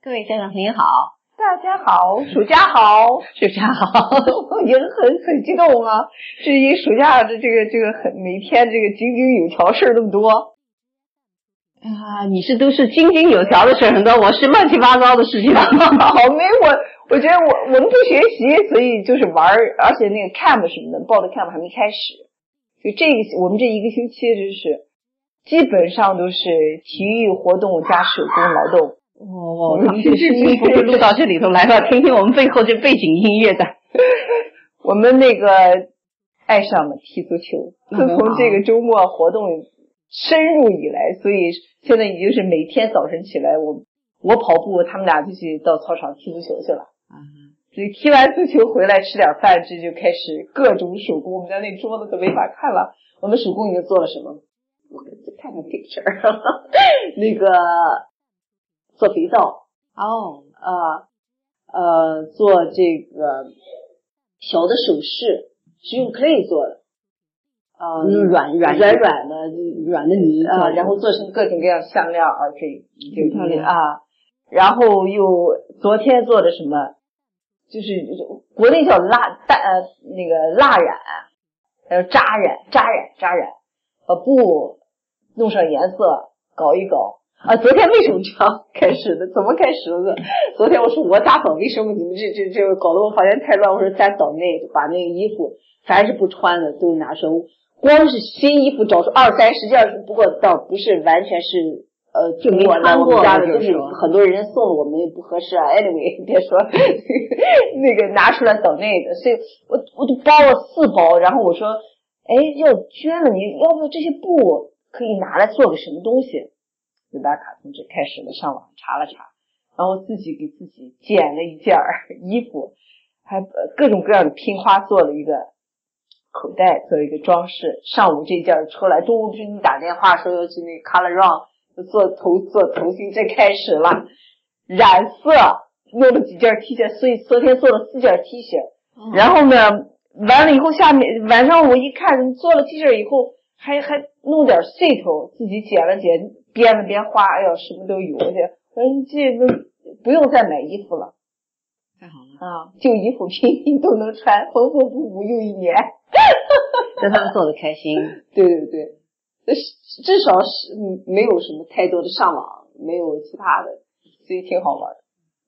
各位家长朋友好，大家好，暑假好，暑假好，也很很激动啊！至于暑假的这个这个很每天这个井井有条事儿那么多啊，你是都是井井有条的事儿很多，我是乱七八糟的事情。好，没我，我觉得我我们不学习，所以就是玩儿，而且那个 camp 什么的，报的 camp 还没开始，就这个我们这一个星期就是基本上都是体育活动加手工劳动。哦，他们这声音不会录到这里头来了，听听我们背后这背景音乐的。我们那个爱上了踢足球，自从这个周末活动深入以来，所以现在已经是每天早晨起来，我我跑步，他们俩就去到操场踢足球去了。啊，所以踢完足球回来吃点饭，这就开始各种手工。我们家那桌子可没法看了，我们手工已经做了什么？我看看 picture，那个。做肥皂哦，呃呃，做这个小的首饰是用 clay 做的，啊，软软软软的软的泥啊，然后做成各种各样项链耳坠，挺漂亮啊。然后又昨天做的什么，就是国内叫蜡淡呃那个蜡染，还有扎染扎染扎染，把布弄上颜色，搞一搞。啊，昨天为什么这样开始的？怎么开始的？昨天我说我大嫂，为什么你们这这这搞得我房间太乱？我说咱岛内把那个衣服，凡是不穿的都拿出来，光是新衣服找出二三十件，不过倒不是完全是呃就没穿过的，就是很多人送了我们也不合适啊。Anyway，别说 那个拿出来岛内的，所以我我都包了四包，然后我说，哎，要捐了，你要不要这些布可以拿来做个什么东西？瑞达卡同志开始了上网查了查，然后自己给自己剪了一件 衣服，还各种各样的拼花做了一个口袋，做了一个装饰。上午这件出来，中午不是你打电话说要去那 color run 做头做头型，这开始了染色，弄了几件 T 恤，所以昨天做了四件 T 恤。然后呢，完了以后下面晚上我一看，做了 T 恤以后，还还弄点碎头，自己剪了剪。编了编花，哎呦，什么都有去。我说你这个不用再买衣服了，太好了啊！旧衣服拼拼都能穿，缝缝补补又一年，让他们做的开心。对对对，至少是没有什么太多的上网，没有其他的，所以挺好玩的。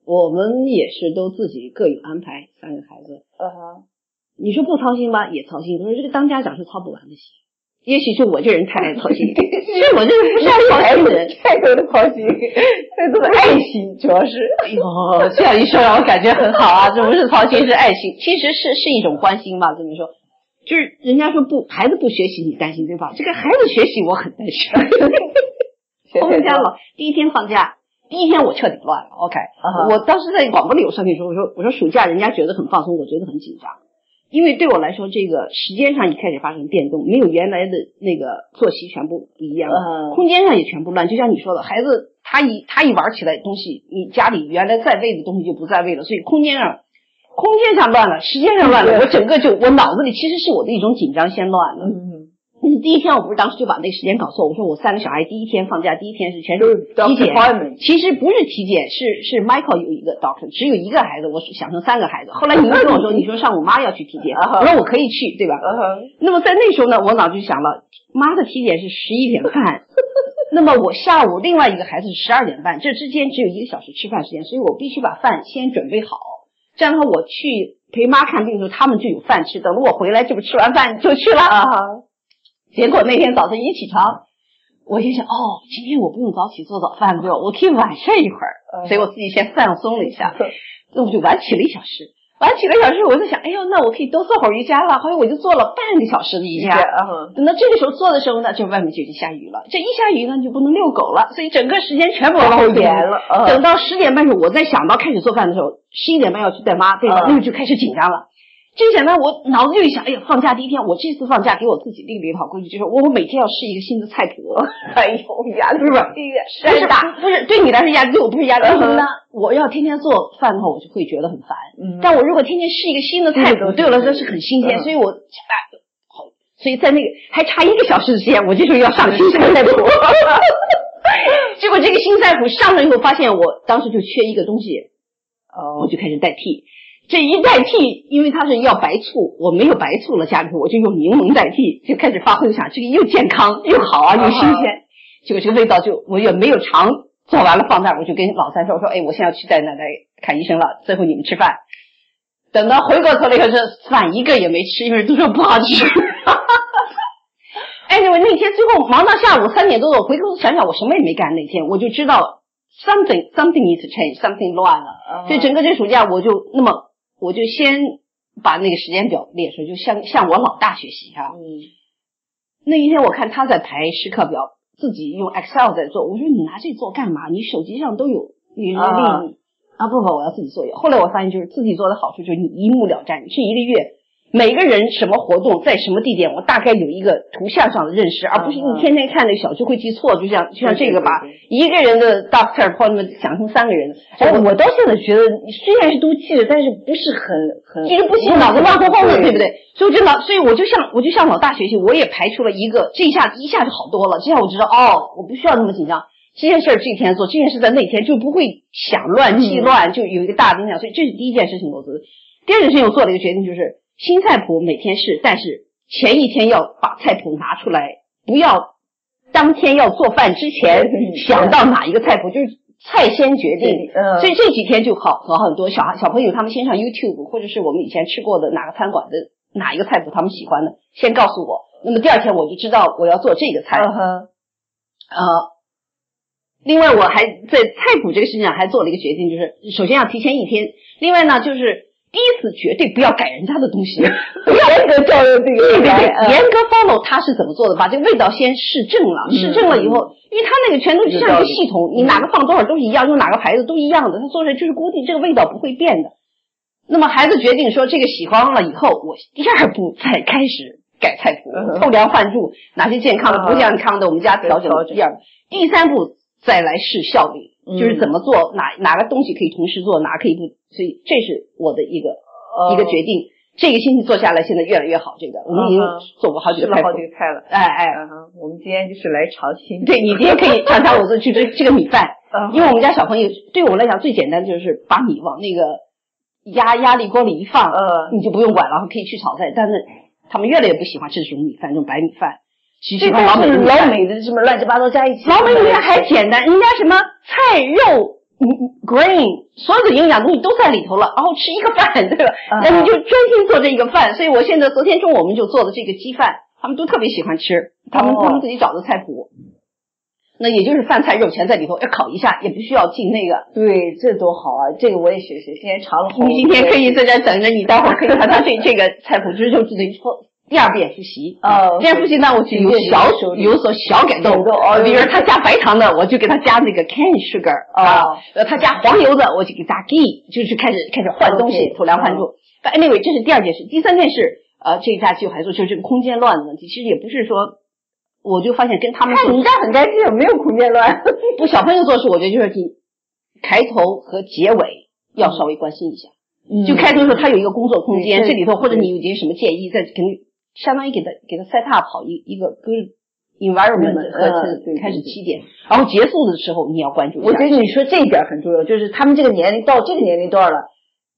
我们也是都自己各有安排，三个孩子。嗯哼，你说不操心吧，也操心。可是这个当家长是操不完的心。也许是我这人太爱操心，因为我这人不爱操心的人，太多的操心，太多的爱心，主要是。哎呦，这样一说让我感觉很好啊！这不是操心，是爱心，其实是是一种关心吧？这么说，就是人家说不，孩子不学习你担心对吧？这个孩子学习我很担心。我们家了，第一天放假，第一天我彻底乱了。OK，我当时在广播里我上去说，我说我说暑假人家觉得很放松，我觉得很紧张。因为对我来说，这个时间上一开始发生变动，没有原来的那个作息全部不一样，空间上也全部乱。就像你说的，孩子他一他一玩起来东西，你家里原来在位的东西就不在位了，所以空间上空间上乱了，时间上乱了，我整个就我脑子里其实是我的一种紧张先乱了。第一天我不是当时就把那个时间搞错，我说我三个小孩第一天放假，第一天是全是体检，其实不是体检，是是 Michael 有一个 doctor，只有一个孩子，我想成三个孩子。后来你又跟我说，你说上午妈要去体检，我说我可以去，对吧？那么在那时候呢，我脑子就想了，妈的体检是十一点半，那么我下午另外一个孩子是十二点半，这之间只有一个小时吃饭时间，所以我必须把饭先准备好，这样的话我去陪妈看病的时候，他们就有饭吃，等我回来这不吃完饭就去了。结果那天早晨一起床，我就想，哦，今天我不用早起做早饭了，我可以晚睡一会儿，所以我自己先放松了一下，那我就晚起了一小时。晚起了一小时，我就想，哎呦，那我可以多做会儿瑜伽了。后来我就做了半个小时的瑜伽。等到这个时候做的时候呢，就外面就已经下雨了。这一下雨呢，就不能遛狗了，所以整个时间全部往后延了。等到十点半时，我再想到开始做饭的时候，十一点半要去带妈，对吧？那个就开始紧张了。这想呢，我脑子就一想，哎呀，放假第一天，我这次放假给我自己定了一套规矩，就是我我每天要试一个新的菜谱。哎呦，压力不是不是，山大，不是对你来说压力，对我不是压力。为什么呢？我要天天做饭的话，我就会觉得很烦。嗯。但我如果天天试一个新的菜谱，对我来说是很新鲜，所以我好，所以在那个还差一个小时的时间，我就说要上新的菜谱。结果这个新菜谱上了以后，发现我当时就缺一个东西，哦我就开始代替。这一代替，因为它是要白醋，我没有白醋了，家里头我就用柠檬代替，就开始发挥想这个又健康又好啊，又新鲜。结果这个味道就我也没有尝，做完了放那儿，我就跟老三说，我说哎，我现在要去带奶奶看医生了，最后你们吃饭。等到回过头来以后，这饭一个也没吃，因为都说不好吃。哎，因为那天最后忙到下午三点多，我回头想想，我什么也没干。那天我就知道 something something needs change，something 乱了。所以整个这暑假我就那么我就先把那个时间表列出来，就向向我老大学习哈、嗯那一天我看他在排时刻表，自己用 Excel 在做，我说你拿这做干嘛？你手机上都有你日历。啊啊不不，我要自己做。后来我发现，就是自己做的好处就是你一目了然。你这一个月每个人什么活动在什么地点，我大概有一个图像上的认识，而不是你天天看那个小就会记错。就像就像这个吧一个人的 doctor appointment 想成三个人，哎，我到现在觉得虽然是都记着，但是不是很很记得不行，脑子乱哄哄的，对不？对？所以我就脑，所以我就向我就向老大学习，我也排除了一个，这一下一下就好多了。这样我知道，哦，我不需要那么紧张。这件事儿这天做，这件事在那天就不会想乱记乱，就有一个大的影响。所以这是第一件事情我做的。第二件事情我做了一个决定，就是新菜谱每天试，但是前一天要把菜谱拿出来，不要当天要做饭之前嗯想到哪一个菜谱，就是菜先决定。嗯，所以这几天就好好很多小孩小朋友他们先上 YouTube，或者是我们以前吃过的哪个餐馆的哪一个菜谱他们喜欢的，先告诉我。那么第二天我就知道我要做这个菜。嗯哼，呃，另外我还在菜谱这个事情上还做了一个决定，就是首先要提前一天，另外呢就是第一次绝对不要改人家的东西，不要严格照着这个对对对，来严格 follow 他是怎么做的，把这个味道先试正了，嗯。试正了以后，因为他那个全都像一个系统，你哪个放多少都是一样，用哪个牌子都一样的，他做出来就是固定，这个味道不会变的。那么孩子决定说这个喜欢了以后，我第二步再开始改菜谱嗯，偷梁换柱，哪些健康的啊不健康的，我们家调整调整。第二步，第三步再来试效率，嗯就是怎么做，哪哪个东西可以同时做，哪可以不，所以这是我的一个哦一个决定。这个星期做下来，现在越来越好。这个我们已经做过好几个菜了好几。个菜了。哎哎，嗯哼，我们今天就是来尝新。对你今天可以 尝尝我做就这这个米饭，嗯因为我们家小朋友对我来讲最简单就是把米往那个压压力锅里一放，呃，你就不用管了，可以去炒菜。但是他们越来越不喜欢吃这种米饭，这种白米饭，这欢老美的米老。美的什么乱七八糟加一起。老美米饭还简单，人家什么菜肉。嗯 Green，所有的营养东西都在里头了，然后吃一个饭，对吧？嗯那你就专心做这一个饭。所以我现在昨天中午我们就做的这个鸡饭，他们都特别喜欢吃，他们、哦他们自己找的菜谱。那也就是饭菜肉全在里头，要烤一下，也不需要进那个。对，这多好啊！这个我也学学，今天尝了。你今天可以在这等着，你待会儿可以看他 这这个菜谱，就是就只能说第二遍复习。哦第二遍复习呢，我就有小有所小改动哦。比如他加白糖的，我就给他加那个 cane sugar 哦啊，呃，他加黄油的，我就给加 ghee，就是开始开始换东西偷梁换柱。但 anyway，这是第二件事。第三件事，呃，这一假期我还做，就是这个空间乱的问题。其实也不是说，我就发现跟他们做看你家很干净，没有空间乱。不小朋友做事，我觉得就是你开头和结尾要稍微关心一下。就开头的时候，他有一个工作空间，对这里头或者你有些什么建议，在肯定相当于给他给他 set up 好一一个 good environment 嗯和开始起点，然后结束的时候你要关注一下。我觉得你说这一点很重要，就是他们这个年龄到这个年龄段了，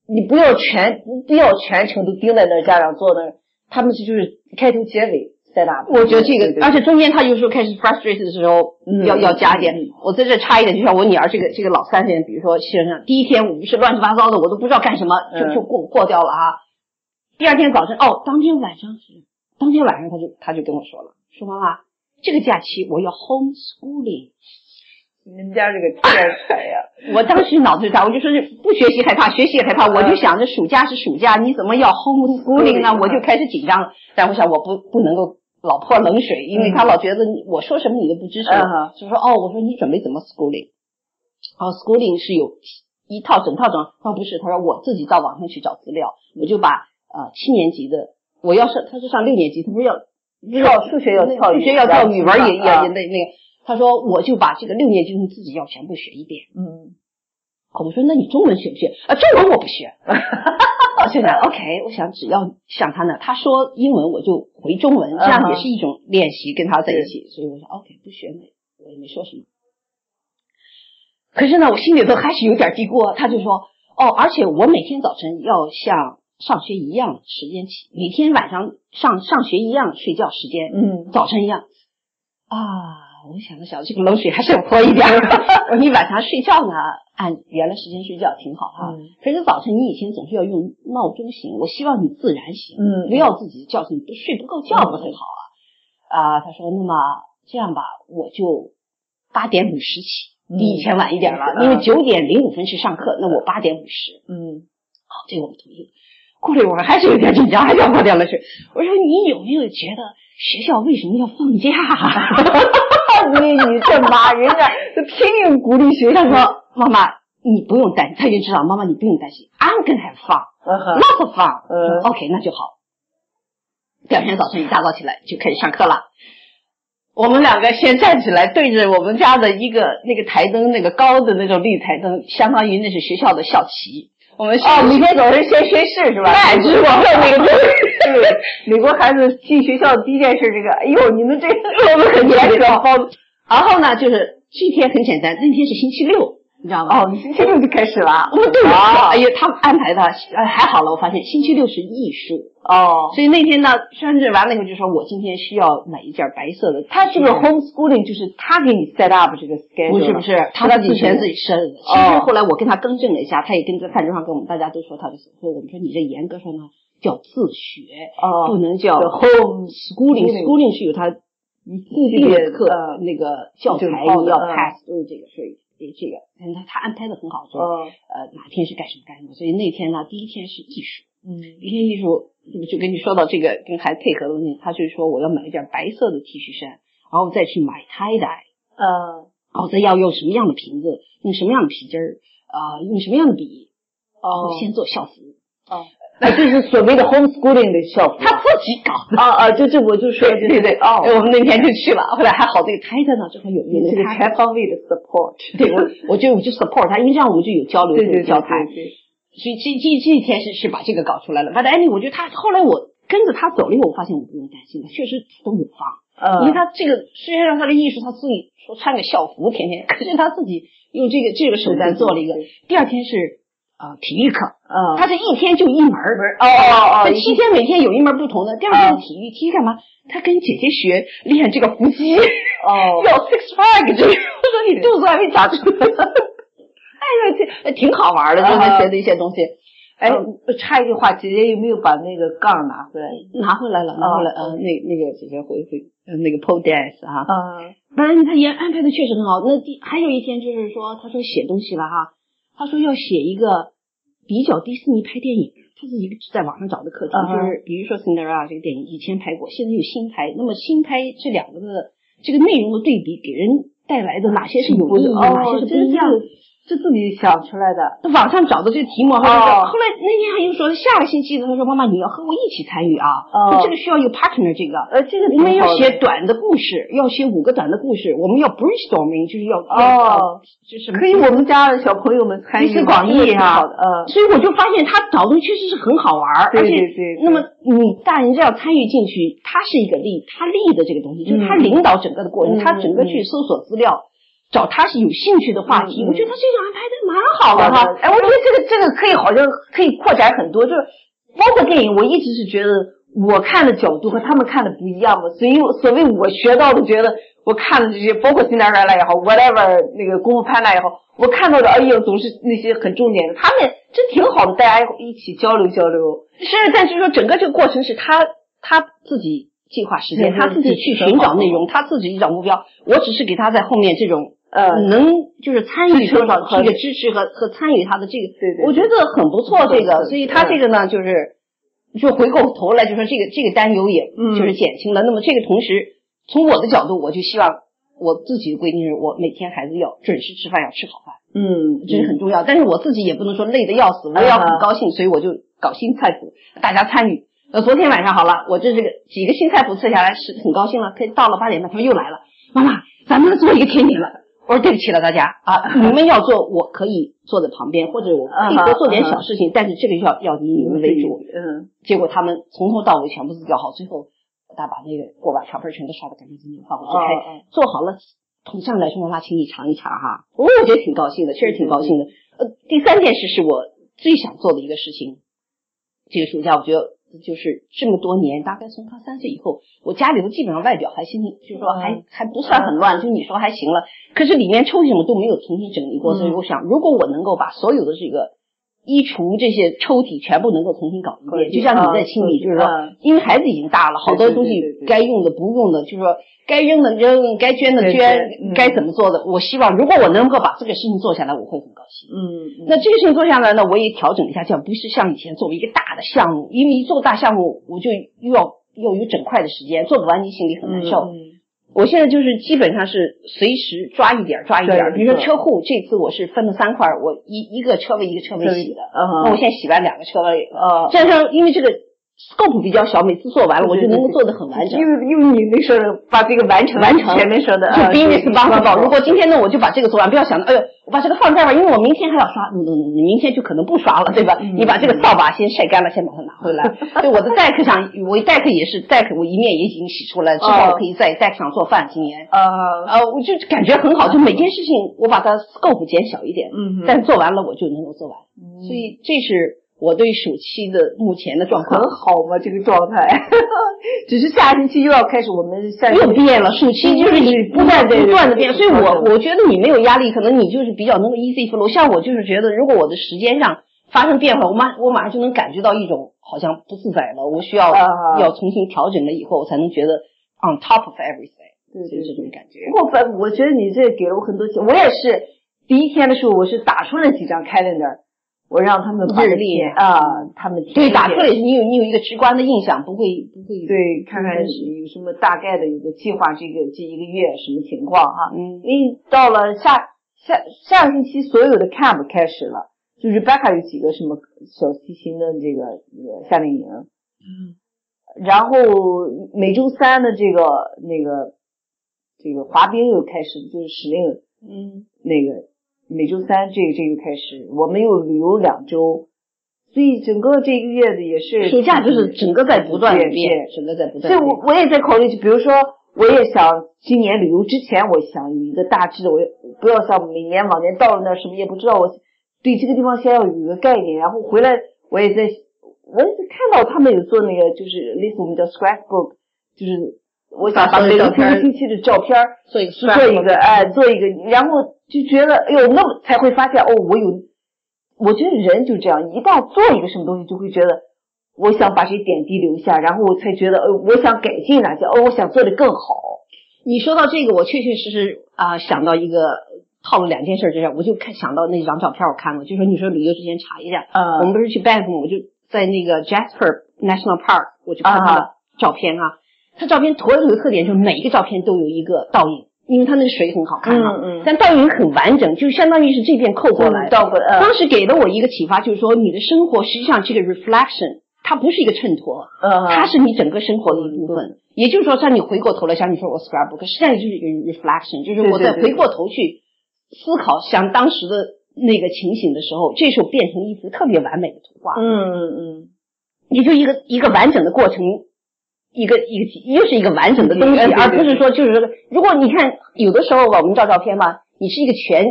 你不要全不要全程都盯在那儿，家长坐那儿，他们是就是开头结尾在哪？我觉得这个，而且中间他有时候开始 frustrated 的时候，嗯要要加一点。我在这插一点，就像我女儿这个这个老三人，比如说先生第一天我们是乱七八糟的，我都不知道干什么，就嗯就过过掉了啊。第二天早晨，哦，当天晚上是，当天晚上他就他就跟我说了，说妈妈，这个假期我要 homeschooling。你们家这个天才 呀！我当时脑子就大，我就说是不学习害怕，学习也害怕。我就想着暑假是暑假，你怎么要 homeschooling 呢？嗯我就开始紧张了。但我想我不不能够老泼冷水，因为他老觉得我说什么你都不支持嗯，就说哦，我说你准备怎么 schooling？哦，schooling 是有一套整套整，他说不是，他说我自己到网上去找资料，我就把呃七年级的，我要是他是上六年级，他不是要跳数学要跳数学要跳，语文也也那那个。他说我就把这个六年级你自己要全部学一遍。嗯，我说那你中文学不学？啊，中文我不学。我现在 OK，我想只要像他那，他说英文我就回中文，这样也是一种练习，跟他在一起。所以我说 OK，不学那我也没说什么。可是呢，我心里头还是有点嘀咕。他就说，哦，而且我每天早晨要像上学一样时间起，每天晚上上上学一样睡觉时间，嗯早晨一样。啊，我想了想，这个冷水还是要泼一点儿。我 说你晚上睡觉呢，按原来时间睡觉挺好哈。嗯可是早晨你以前总是要用闹钟醒，我希望你自然醒，嗯不要自己叫醒，不睡不够觉不很好啊。啊，他说那么这样吧，我就八点五十起，嗯比以前晚一点了，嗯因为九点零五分是上课，那我八点五十。嗯好，这个我们同意了。过了一会儿还是有点紧张，还是要泼点冷水。我说你有没有觉得学校为什么要放假、你 你这妈，人家就拼命鼓励学校说 妈妈你不用担心，他就知道妈妈你不用担心，I'm gonna have fun。嗯哼 lots of fun。嗯 OK，那就好。第二天早晨一大早起来就开始上课了。我们两个先站起来，对着我们家的一个那个台灯，那个高的那种绿台灯，相当于那是学校的校旗。我们哦，每天早晨先宣誓是吧？那是我们那个 对，美国孩子进学校的第一件事，这个，哎呦，你们这我们很严格。然后呢，就是这天很简单，那天是星期六，你知道吗？哦，你星期六就开始了。哦，对哦哎呀，他们安排的，哎，还好了。我发现星期六是艺术，哦，所以那天呢，宣誓完了以后就说，我今天需要买一件白色的。他是不是 homeschooling？就是他给你 set up 这个 schedule？不是不是，他他自己自全自己设的。其哦实后来我跟他更正了一下，他也跟在饭桌上跟我们大家都说他的，所说我们说你这严格说呢叫自学，哦，不能叫叫 home schooling。schooling 是有他固定的课呃那个教材就是好的要嗯 pass 都是这个，所以这个，但他他安排的很好，说哦，呃哪天是干什么干什么，所以那天呢第一天是艺术。嗯。第一天艺术就跟你说到这个跟孩子配合的问题，他就说我要买一件白色的 T 恤衫，然后再去买 tie dye，嗯。然后再要用什么样的瓶子，用什么样的皮筋儿，啊、用什么样的笔，哦。先做校服，哦，那就是所谓的 homeschooling 的校服。他自己搞的。啊啊，就就我就说对对对，哦，我们那天就去了，后来还好这个 tie dye 呢，正好有有你这个全方位的 support。对我我就我就 support 他，因为这样我们就有交流，有交谈。所以这这这一天是是把这个搞出来了。反正 anyway，我觉得他后来我跟着他走了以后，我发现我不用担心了，确实都有放。嗯，因为他这个虽然让他的艺术，他自己说穿个校服天天，可是他自己用这个这个手段做了一个。第二天是呃体育课，嗯，他是一天就一门儿。哦哦哦他七天每天有一门不同的。第二天体育，体育干嘛？他跟姐姐学练这个腹肌，哦，要 six pack 这个。我说你肚子还没长出来。哎呀，这挺好玩的，就是啊学的一些东西。哎，插一句话，姐姐有没有把那个杠拿回来？拿回来了，拿回来，啊呃，那那个姐姐会会，呃，那个 pole dance 哈，嗯反正他也安排的确实很好。那第还有一天就是说，他说写东西了哈，他说要写一个比较迪士尼拍电影，他自己在网上找的课题，就是比如说《Cinderella》这个电影以前拍过，现在有新拍，那么新拍这两个的这个内容的对比，给人带来的哪些是有意义，哪些哦，是不一样的。是自己想出来的。网上找的这个题目，后来说哦后来那天他又说下个星期的，他说妈妈你要和我一起参与啊，哦说这个需要有 partner 这个。呃，这个我们要写短的故事，要写五个短的故事，我们要 brainstorming，就是要哦，就是可以，我们家的小朋友们参与集思广益挺哈好的，嗯，所以我就发现他找的确实是很好玩儿，对而且对对对那么你大人这样参与进去，他是一个利，他利的这个东西，就是他嗯领导整个的过程，嗯他整个去搜索资料，找他是有兴趣的话题，我觉得他这个安排的蛮好的哈。哎，我觉得这个这个可以好像可以扩展很多，就是包括电影，我一直是觉得我看的角度和他们看的不一样嘛，所以所谓我学到的，觉得我看的这些，包括《新达瑞拉》也好，whatever 那个《功夫潘娜》也好，我看到的，哎呦，总是那些很重点的，他们这挺好的，大家一起交流交流。是，但是说整个这个过程是他他自己计划时间，他自己去寻找内容，他自己去找目标，我只是给他在后面这种。呃，能就是参与支持多少这个支持和和参与他的这个，对对我觉得很不错。这个，所以他这个呢，就是就回过头来就说这个这个担忧也嗯就是减轻了。那么这个同时，从我的角度，我就希望我自己的规定是我每天孩子要准时吃饭，要吃好饭，嗯，这是很重要。但是我自己也不能说累得要死，我也要很高兴，所以我就搞新菜谱，大家参与。呃，昨天晚上好了，我这这个几个新菜谱测下来是很高兴了。可以到了八点半，他们又来了，妈妈，咱们做一个甜点了。我说对不起了大家啊，你们要做，我可以坐在旁边，或者我可以多做点小事情，但是这个要要以你们为主。嗯，结果他们从头到尾全部都叫好，最后他把那个锅碗瓢盆全都刷的干干净净，放回去开，做好了同上来说妈妈，请你尝一尝哈。哦，我觉得挺高兴的，确实挺高兴的。呃，第三件事是我最想做的一个事情。这个暑假，我觉得就是这么多年，大概从他三岁以后，我家里头基本上外表还行，就是说还还不算很乱，就你说还行了。可是里面抽屉什么都没有重新整理过，所以我想，如果我能够把所有的这个。衣橱这些抽屉全部能够重新搞一遍，就像你在清理，就是说，因为孩子已经大了，好多东西该用的不用的，就是说该扔的扔，该捐的捐，该怎么做的，我希望如果我能够把这个事情做下来，我会很高兴。嗯，那这个事情做下来呢，我也调整一下，这样不是像以前作为一个大的项目，因为一做大项目，我就又要要有整块的时间，做不完你心里很难受。我现在就是基本上是随时抓一点抓一点，比如说车库，这次我是分了三块，我一一个车位一个车位洗的，那我现在洗完两个车位，呃，这样因为这个。Scope 比较小，每次做完了我就能够做的很完整。因为因为你那时候把这个完成完成前面说的就 business。如果今天呢我就把这个做完，不要想着哎呦我把这个放这儿吧，因为我明天还要刷，你明天就可能不刷了，对吧？你把这个扫把先晒干了，先把它拿回来。对我的 deck 上，我 deck 也是 deck，我一面也已经洗出来，之后可以在 deck 上做饭。今年呃呃，我就感觉很好，就每件事情我把它 scope 减小一点，嗯，但做完了我就能够做完，所以这是。我对暑期的目前的状况很好吗？这个状态，只是下星期又要开始，我们下又变了。暑期就是你不断不断的变，所以我我觉得你没有压力，可能你就是比较能够 easy flow。像我就是觉得，如果我的时间上发生变化，我马我马上就能感觉到一种好像不自在了，我需要要重新调整了以后，我才能觉得 on top of everything，对就是这种感觉。不过反我觉得你这给了我很多钱，我也是第一天的时候，我是打出了几张开在那儿。我让他们日历啊，他们对打出来是你有你有一个直观的印象，不会不会。对看看有什么大概的一个计划，这个这一个月什么情况哈？嗯，因为到了下下下个星期所有的 camp 开始了，就 Rebecca 有几个什么小提琴的这个那个夏令营，嗯，然后每周三的这个那个这个滑冰又开始，就是使令嗯。那个。每周三，这个这个开始，我们又旅游两周，所以整个这个月的也是暑假就是整个在不断的变，整个在不断。所以我我也在考虑，就比如说，我也想今年旅游之前，我想有一个大致的，我不要像每年往年到了那什么也不知道，我对这个地方先要有一个概念，然后回来我也在，我也是看到他们有做那个，就是类似我们叫 scrapbook，就是我想把每个星期的照片做一个做一个哎做一个，然后。就觉得哎呦，那么才会发现哦，我有，我觉得人就这样，一旦做一个什么东西，就会觉得我想把这点滴留下，然后我才觉得呃，我想改进哪些，哦，我想做的更好。你说到这个，我确确实实啊想到一个套路两件事，就是我就看想到那张照片，我看过，就说你说旅游之前查一下，嗯，我们不是去 Banff 吗？我就在那个 Jasper National Park，我就看他的照片啊，他照片图有的特点，就是每一个照片都有一个倒影。因为它那个水很好看嘛，嗯嗯，但倒影很完整，就相当于是这边扣过来。倒过来。当时给了我一个启发，就是说你的生活实际上这个 reflection，它不是一个衬托，嗯，它是你整个生活的一部分。也就是说，像你回过头来，想你说我 scrapbook，实际上就是一个 reflection，就是我在回过头去思考，想当时的那个情形的时候，这时候变成一幅特别完美的图画。嗯嗯嗯，也就一个一个完整的过程。一个一个又是一个完整的东西，而不是说就是说，如果你看有的时候吧我们照照片嘛，你是一个全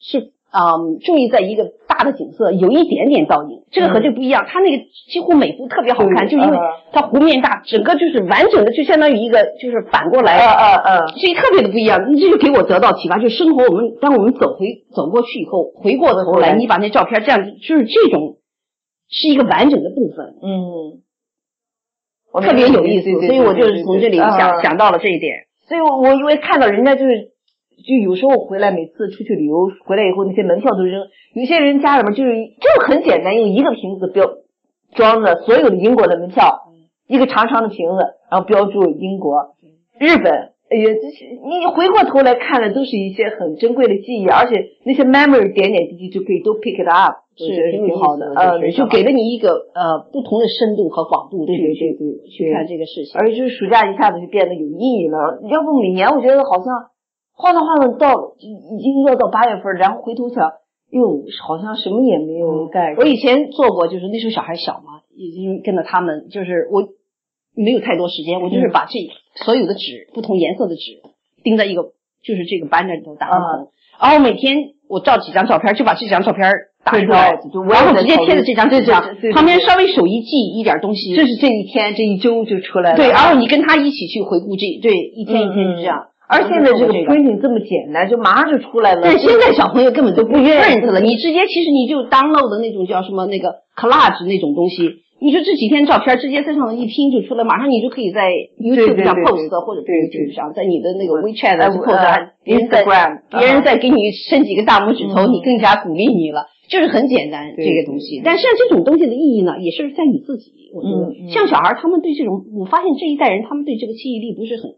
是啊，注意在一个大的景色，有一点点倒影，这个和这不一样，它那个几乎每幅特别好看，就因为它湖面大，整个就是完整的，就相当于一个就是反过来，嗯嗯嗯，这特别的不一样，这就给我得到启发，就是生活我们当我们走回走过去以后，回过头来，你把那照片这样，就是这种是一个完整的部分，嗯。特别有意思，所以我就是从这里想想到了这一点。所以我我因为看到人家就是，就有时候回来，每次出去旅游回来以后，那些门票都扔。有些人家里面就是就很简单，用一个瓶子标装着所有的英国的门票，一个长长的瓶子，然后标注英国、日本。哎呀，这些你回过头来看的都是一些很珍贵的记忆，而且那些 memory 点点滴滴就可以都 pick it up，是挺好的。呃，就给了你一个呃不同的深度和广度去去去去看这个事情。而且就是暑假一下子就变得有意义了。要不每年我觉得好像晃荡晃荡到已经要到八月份，然后回头想，哟，好像什么也没有干。我以前做过，就是那时候小孩小嘛，已经跟着他们，就是我。没有太多时间，我就是把这所有的纸，不同颜色的纸，钉在一个就是这个 banner 里头打上红，然后每天我照几张照片，就把这几张照片打出来，然后直接贴在这张纸上，旁边稍微手一记一点东西，这是这一天这一周就出来了。对，然后你跟他一起去回顾这，对，一天一天就这样。而现在这个 printing 这么简单，就马上就出来了。但现在小朋友根本都不愿意了，你直接其实你就 download 的那种叫什么那个 collage 那种东西，你说这几天照片直接在上头一拼就出来，马上你就可以在 YouTube 上 post 或者 YouTube 上，在你的那个 WeChat 上 post，别人在别人在给你伸几个大拇指头，你更加鼓励你了，就是很简单这个东西。但是这种东西的意义呢，也是在你自己。我觉得像小孩他们对这种，我发现这一代人他们对这个记忆力不是很。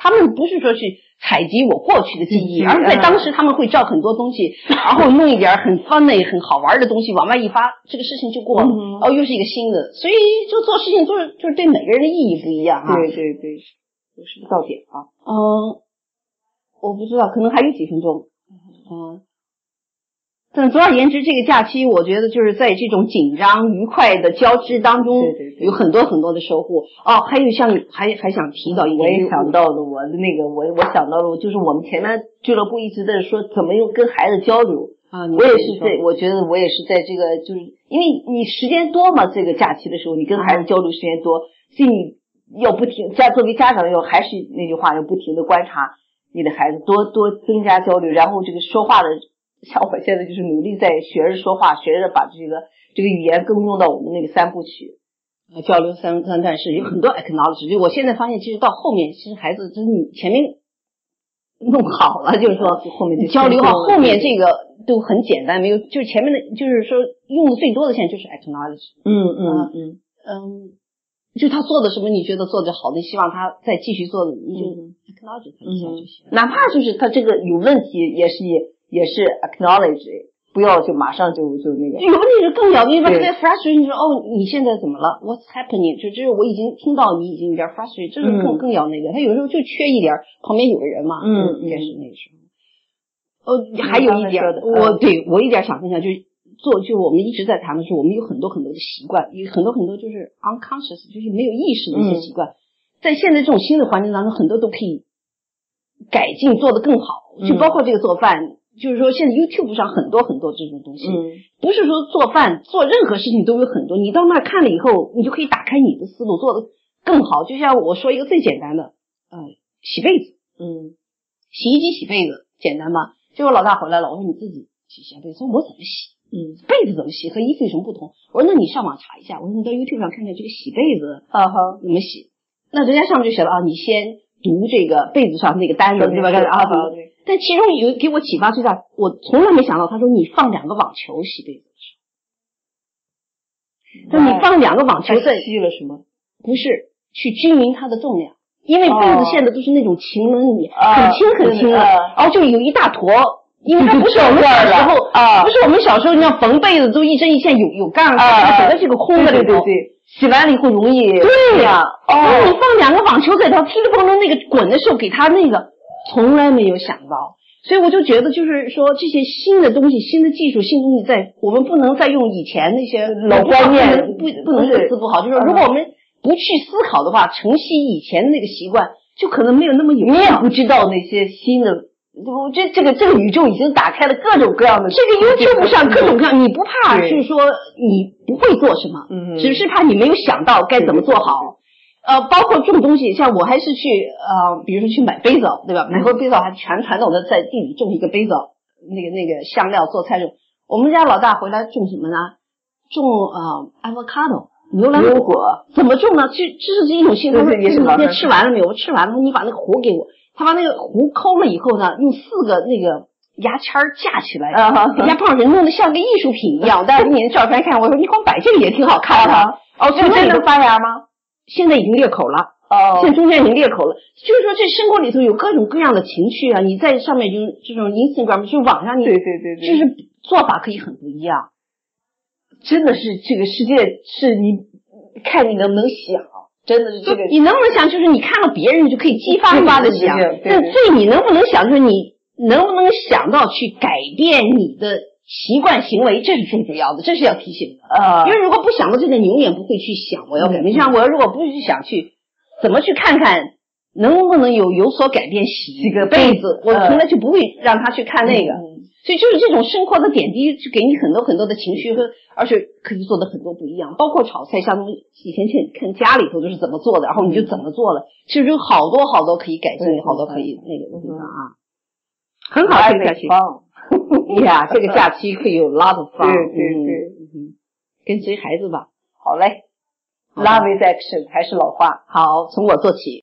他们不是说去采集我过去的记忆，而是在当时他们会照很多东西，然后弄一点很 funny、很好玩的东西往外一发，这个事情就过了，哦，又是一个新的。所以就做事情就是就是对每个人的意义不一样啊。对对对，就是到点啊。嗯，我不知道，可能还有几分钟。嗯。但总而言之，这个假期我觉得就是在这种紧张愉快的交织当中，有很多很多的收获。哦，还有像还还想提到一个，我也想到了，我的那个我我想到了，就是我们前面俱乐部一直在说怎么用跟孩子交流啊。我也是在，我觉得我也是在这个，就是因为你时间多嘛，这个假期的时候你跟孩子交流时间多，所以你要不停家作为家长要还是那句话，要不停的观察你的孩子，多多增加交流，然后这个说话的。像我现在就是努力在学着说话，学着把这个这个语言更用到我们那个三部曲，呃，交流三三段式有很多 acknowledge。就我现在发现，其实到后面，其实孩子就是你前面弄好了，就是说后面交流好，后面这个都很简单，没有就是前面的，就是说用的最多的现在就是 acknowledge。嗯嗯嗯嗯，就他做的什么，你觉得做的好的，希望他再继续做的，你就 acknowledge 他一下就行。哪怕就是他这个有问题，也是。也是 acknowledge，不要就马上就就那个。有问题是更要，你把这个 frustration 说哦，你现在怎么了？What's happening？就就是我已经听到你已经有点 frustrated，这是更更要那个。他有时候就缺一点旁边有个人嘛。嗯，也是那时候。哦，还有一点，我对我一点想分享，就是做，就我们一直在谈的是，我们有很多很多的习惯，有很多很多就是 unconscious，就是没有意识的一些习惯，在现在这种新的环境当中，很多都可以改进，做得更好，就包括这个做饭。就是说，现在 YouTube 上很多很多这种东西，不是说做饭做任何事情都有很多。你到那看了以后，你就可以打开你的思路，做的更好。就像我说一个最简单的，呃，洗被子，嗯，洗衣机洗被子简单吗？结果老大回来了，我说你自己洗洗被子，说我怎么洗？嗯，被子怎么洗和衣服有什么不同？我说那你上网查一下，我说你到 YouTube 上看看这个洗被子啊哈怎么洗？那人家上面就写了啊，你先读这个被子上那个单子对吧？啊对。但其中有给我启发最大，我从来没想到。他说你放两个网球洗被子的时候，那你放两个网球在吸了什么？不是去均匀它的重量，因为被子现在都是那种晴纶里很轻很轻的，然后就有一大坨，因为它不是我们小时候啊，不是我们小时候，你像缝被子都一针一线有有杠啊，整个是个空的对对对，洗完了以后容易对呀，哦，你放两个网球在它噼里啪啦那个滚的时候，给它那个。从来没有想到，所以我就觉得，就是说这些新的东西、新的技术、新东西，在我们不能再用以前那些老观念，不不能这次不好。就是如果我们不去思考的话，承袭以前的那个习惯，就可能没有那么有。你也不知道那些新的，我这这个这个宇宙已经打开了各种各样的。这个 YouTube 上各种各样，你不怕，就是说你不会做什么，嗯，只是怕你没有想到该怎么做好。呃，包括种东西，像我还是去呃，比如说去买杯子，对吧？买回杯子还全传统的在地里种一个杯子，那个那个香料做菜用。我们家老大回来种什么呢？种呃 avocado 牛兰果，怎么种呢？这这是一种新。他说你今天吃完了没有？我吃完了，你把那个核给我。他把那个核抠了以后呢，用四个那个牙签架起来，人家帮人弄得像个艺术品一样。我带给你的照片看，我说你光摆这个也挺好看的。哦，这真能发芽吗？现在已经裂口了，哦，现在中间已经裂口了。就是说，这生活里头有各种各样的情绪啊！你在上面就这种 Instagram，就网上你对对对对，就是做法可以很不一样。真的是这个世界是你看你能不能想，真的是这个你能不能想，就是你看到别人，你就可以激发发的想。但最你能不能想，就是你能不能想到去改变你的。习惯行为，这是最主要的，这是要提醒的。呃，因为如果不想到这点，你永远不会去想我要改变。像我如果不是去想去，怎么去看看能不能有有所改变？洗个被子，我从来就不会让他去看那个。所以就是这种生活的点滴，就给你很多很多的情绪和，而且可以做的很多不一样。包括炒菜，像以前去看家里头都是怎么做的，然后你就怎么做了。其实有好多好多可以改进，好多可以那个的地方啊。很好，这个假期。呀，这个假期可以有 lot of fun。对对对，跟随孩子吧。好嘞，Love is action，还是老话。好，从我做起。